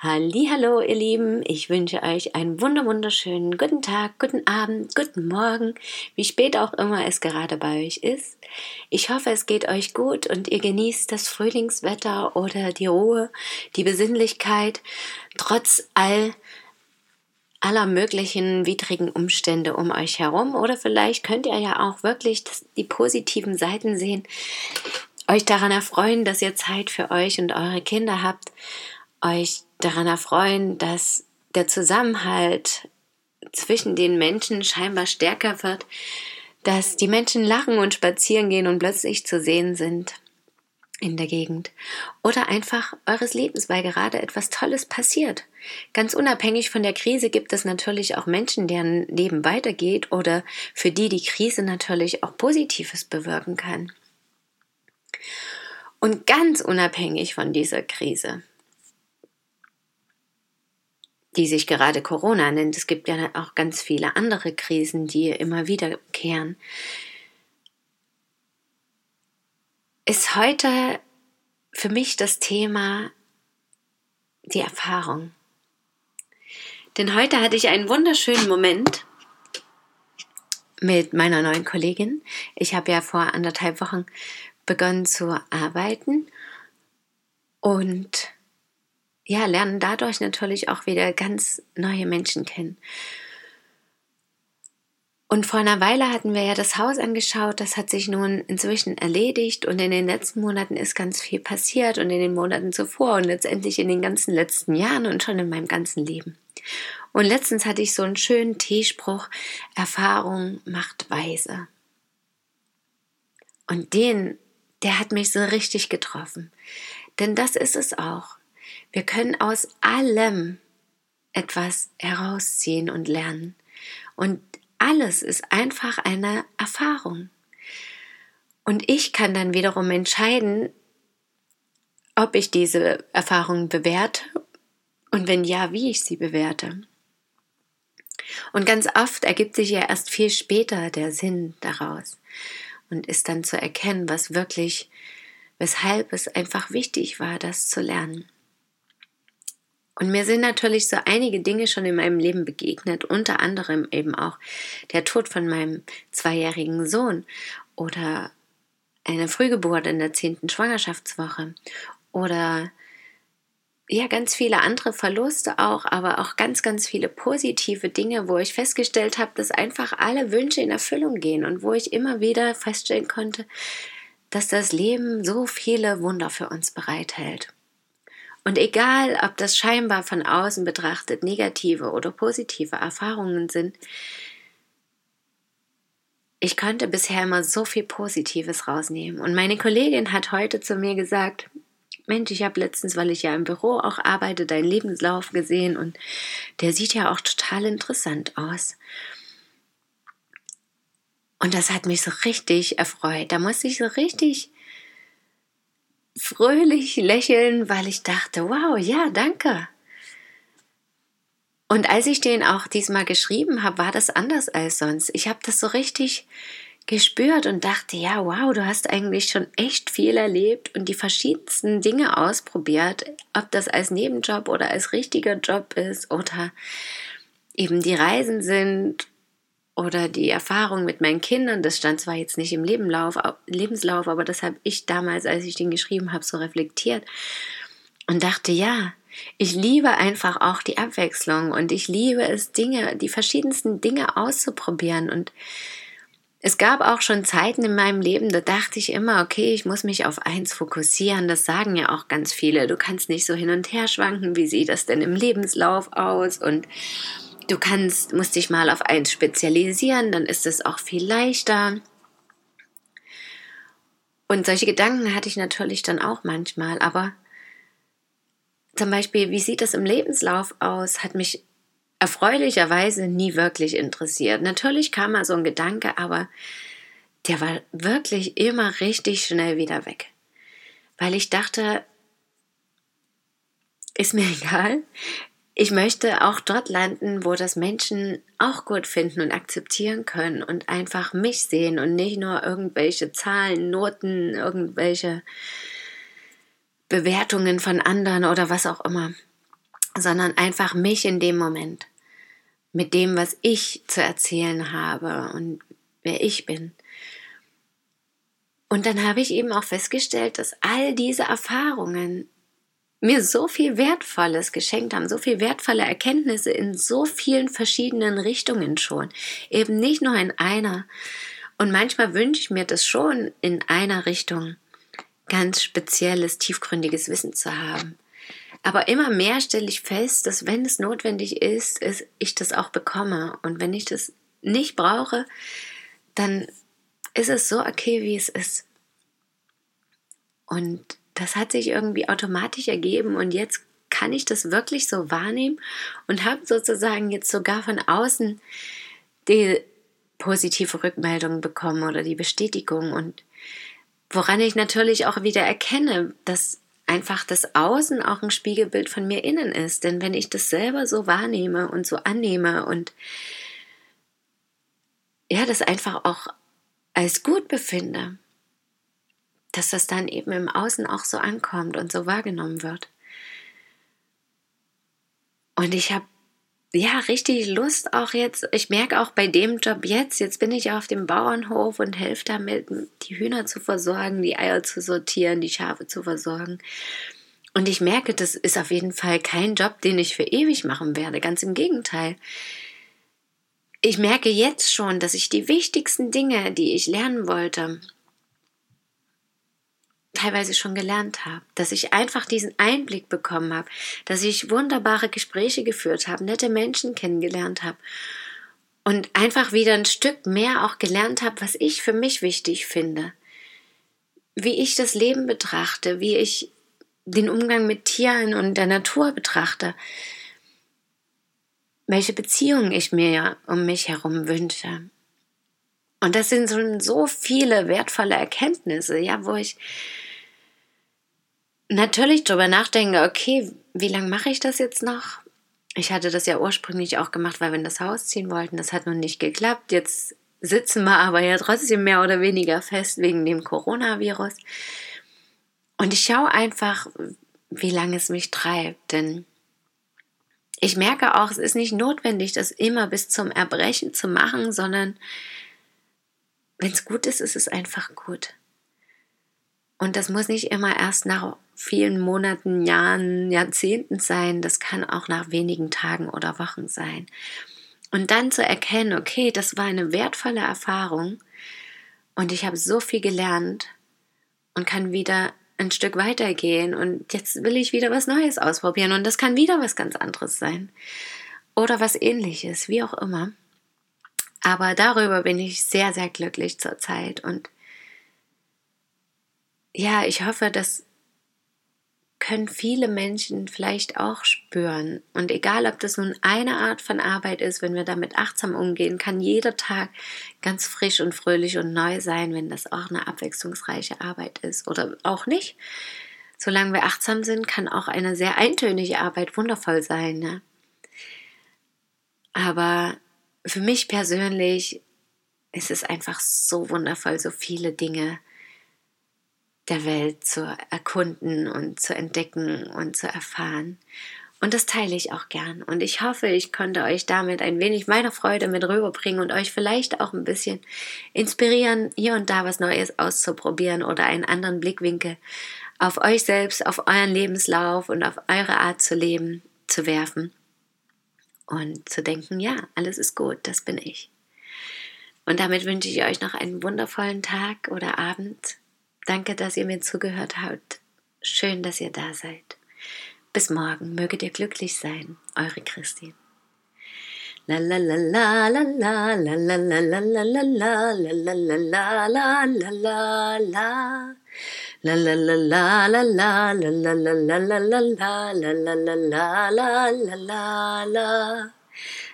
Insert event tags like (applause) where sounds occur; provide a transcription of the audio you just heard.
Hallo, ihr Lieben, ich wünsche euch einen wunderschönen guten Tag, guten Abend, guten Morgen, wie spät auch immer es gerade bei euch ist. Ich hoffe, es geht euch gut und ihr genießt das Frühlingswetter oder die Ruhe, die Besinnlichkeit, trotz all aller möglichen widrigen Umstände um euch herum. Oder vielleicht könnt ihr ja auch wirklich die positiven Seiten sehen, euch daran erfreuen, dass ihr Zeit für euch und eure Kinder habt, euch daran erfreuen, dass der Zusammenhalt zwischen den Menschen scheinbar stärker wird, dass die Menschen lachen und spazieren gehen und plötzlich zu sehen sind in der Gegend oder einfach eures Lebens, weil gerade etwas Tolles passiert. Ganz unabhängig von der Krise gibt es natürlich auch Menschen, deren Leben weitergeht oder für die die Krise natürlich auch Positives bewirken kann. Und ganz unabhängig von dieser Krise die sich gerade Corona nennt. Es gibt ja auch ganz viele andere Krisen, die immer wiederkehren. Ist heute für mich das Thema die Erfahrung. Denn heute hatte ich einen wunderschönen Moment mit meiner neuen Kollegin. Ich habe ja vor anderthalb Wochen begonnen zu arbeiten und ja, lernen dadurch natürlich auch wieder ganz neue Menschen kennen. Und vor einer Weile hatten wir ja das Haus angeschaut, das hat sich nun inzwischen erledigt und in den letzten Monaten ist ganz viel passiert und in den Monaten zuvor und letztendlich in den ganzen letzten Jahren und schon in meinem ganzen Leben. Und letztens hatte ich so einen schönen T-Spruch, Erfahrung macht weise. Und den, der hat mich so richtig getroffen. Denn das ist es auch. Wir können aus allem etwas herausziehen und lernen. Und alles ist einfach eine Erfahrung. Und ich kann dann wiederum entscheiden, ob ich diese Erfahrung bewerte und wenn ja, wie ich sie bewerte. Und ganz oft ergibt sich ja erst viel später der Sinn daraus und ist dann zu erkennen, was wirklich, weshalb es einfach wichtig war, das zu lernen. Und mir sind natürlich so einige Dinge schon in meinem Leben begegnet, unter anderem eben auch der Tod von meinem zweijährigen Sohn oder eine Frühgeburt in der zehnten Schwangerschaftswoche oder ja, ganz viele andere Verluste auch, aber auch ganz, ganz viele positive Dinge, wo ich festgestellt habe, dass einfach alle Wünsche in Erfüllung gehen und wo ich immer wieder feststellen konnte, dass das Leben so viele Wunder für uns bereithält. Und egal, ob das scheinbar von außen betrachtet negative oder positive Erfahrungen sind, ich konnte bisher immer so viel Positives rausnehmen. Und meine Kollegin hat heute zu mir gesagt, Mensch, ich habe letztens, weil ich ja im Büro auch arbeite, deinen Lebenslauf gesehen und der sieht ja auch total interessant aus. Und das hat mich so richtig erfreut. Da musste ich so richtig fröhlich lächeln, weil ich dachte, wow, ja, danke. Und als ich den auch diesmal geschrieben habe, war das anders als sonst. Ich habe das so richtig gespürt und dachte, ja, wow, du hast eigentlich schon echt viel erlebt und die verschiedensten Dinge ausprobiert, ob das als Nebenjob oder als richtiger Job ist oder eben die Reisen sind oder die Erfahrung mit meinen Kindern, das stand zwar jetzt nicht im Lebenlauf, Lebenslauf, aber das habe ich damals, als ich den geschrieben habe, so reflektiert und dachte, ja, ich liebe einfach auch die Abwechslung und ich liebe es, Dinge, die verschiedensten Dinge auszuprobieren und es gab auch schon Zeiten in meinem Leben, da dachte ich immer, okay, ich muss mich auf eins fokussieren. Das sagen ja auch ganz viele. Du kannst nicht so hin und her schwanken. Wie sieht das denn im Lebenslauf aus? Und Du kannst, musst dich mal auf eins spezialisieren, dann ist es auch viel leichter. Und solche Gedanken hatte ich natürlich dann auch manchmal, aber zum Beispiel, wie sieht das im Lebenslauf aus, hat mich erfreulicherweise nie wirklich interessiert. Natürlich kam mal so ein Gedanke, aber der war wirklich immer richtig schnell wieder weg. Weil ich dachte, ist mir (laughs) egal. Ich möchte auch dort landen, wo das Menschen auch gut finden und akzeptieren können und einfach mich sehen und nicht nur irgendwelche Zahlen, Noten, irgendwelche Bewertungen von anderen oder was auch immer, sondern einfach mich in dem Moment mit dem, was ich zu erzählen habe und wer ich bin. Und dann habe ich eben auch festgestellt, dass all diese Erfahrungen mir so viel Wertvolles geschenkt haben, so viel wertvolle Erkenntnisse in so vielen verschiedenen Richtungen schon. Eben nicht nur in einer. Und manchmal wünsche ich mir das schon in einer Richtung ganz spezielles, tiefgründiges Wissen zu haben. Aber immer mehr stelle ich fest, dass wenn es notwendig ist, ich das auch bekomme. Und wenn ich das nicht brauche, dann ist es so okay, wie es ist. Und das hat sich irgendwie automatisch ergeben und jetzt kann ich das wirklich so wahrnehmen und habe sozusagen jetzt sogar von außen die positive Rückmeldung bekommen oder die Bestätigung und woran ich natürlich auch wieder erkenne, dass einfach das Außen auch ein Spiegelbild von mir innen ist. Denn wenn ich das selber so wahrnehme und so annehme und ja, das einfach auch als gut befinde, dass das dann eben im Außen auch so ankommt und so wahrgenommen wird. Und ich habe ja richtig Lust auch jetzt. Ich merke auch bei dem Job jetzt, jetzt bin ich auf dem Bauernhof und helfe damit, die Hühner zu versorgen, die Eier zu sortieren, die Schafe zu versorgen. Und ich merke, das ist auf jeden Fall kein Job, den ich für ewig machen werde. Ganz im Gegenteil. Ich merke jetzt schon, dass ich die wichtigsten Dinge, die ich lernen wollte, teilweise schon gelernt habe, dass ich einfach diesen Einblick bekommen habe, dass ich wunderbare Gespräche geführt habe, nette Menschen kennengelernt habe und einfach wieder ein Stück mehr auch gelernt habe, was ich für mich wichtig finde, wie ich das Leben betrachte, wie ich den Umgang mit Tieren und der Natur betrachte, welche Beziehungen ich mir um mich herum wünsche. Und das sind so viele wertvolle Erkenntnisse, ja, wo ich natürlich drüber nachdenke, okay, wie lange mache ich das jetzt noch? Ich hatte das ja ursprünglich auch gemacht, weil wir in das Haus ziehen wollten. Das hat nun nicht geklappt. Jetzt sitzen wir aber ja trotzdem mehr oder weniger fest wegen dem Coronavirus. Und ich schaue einfach, wie lange es mich treibt. Denn ich merke auch, es ist nicht notwendig, das immer bis zum Erbrechen zu machen, sondern wenn es gut ist, ist es einfach gut. Und das muss nicht immer erst nach vielen Monaten, Jahren, Jahrzehnten sein. Das kann auch nach wenigen Tagen oder Wochen sein. Und dann zu erkennen, okay, das war eine wertvolle Erfahrung und ich habe so viel gelernt und kann wieder ein Stück weitergehen und jetzt will ich wieder was Neues ausprobieren und das kann wieder was ganz anderes sein oder was ähnliches, wie auch immer. Aber darüber bin ich sehr, sehr glücklich zurzeit und ja, ich hoffe, dass können viele Menschen vielleicht auch spüren. Und egal, ob das nun eine Art von Arbeit ist, wenn wir damit achtsam umgehen, kann jeder Tag ganz frisch und fröhlich und neu sein, wenn das auch eine abwechslungsreiche Arbeit ist oder auch nicht. Solange wir achtsam sind, kann auch eine sehr eintönige Arbeit wundervoll sein. Ne? Aber für mich persönlich ist es einfach so wundervoll, so viele Dinge der Welt zu erkunden und zu entdecken und zu erfahren. Und das teile ich auch gern. Und ich hoffe, ich konnte euch damit ein wenig meiner Freude mit rüberbringen und euch vielleicht auch ein bisschen inspirieren, hier und da was Neues auszuprobieren oder einen anderen Blickwinkel auf euch selbst, auf euren Lebenslauf und auf eure Art zu leben zu werfen. Und zu denken, ja, alles ist gut, das bin ich. Und damit wünsche ich euch noch einen wundervollen Tag oder Abend Danke, dass ihr mir zugehört habt. Schön, dass ihr da seid. Bis morgen, möget ihr glücklich sein, eure Christin.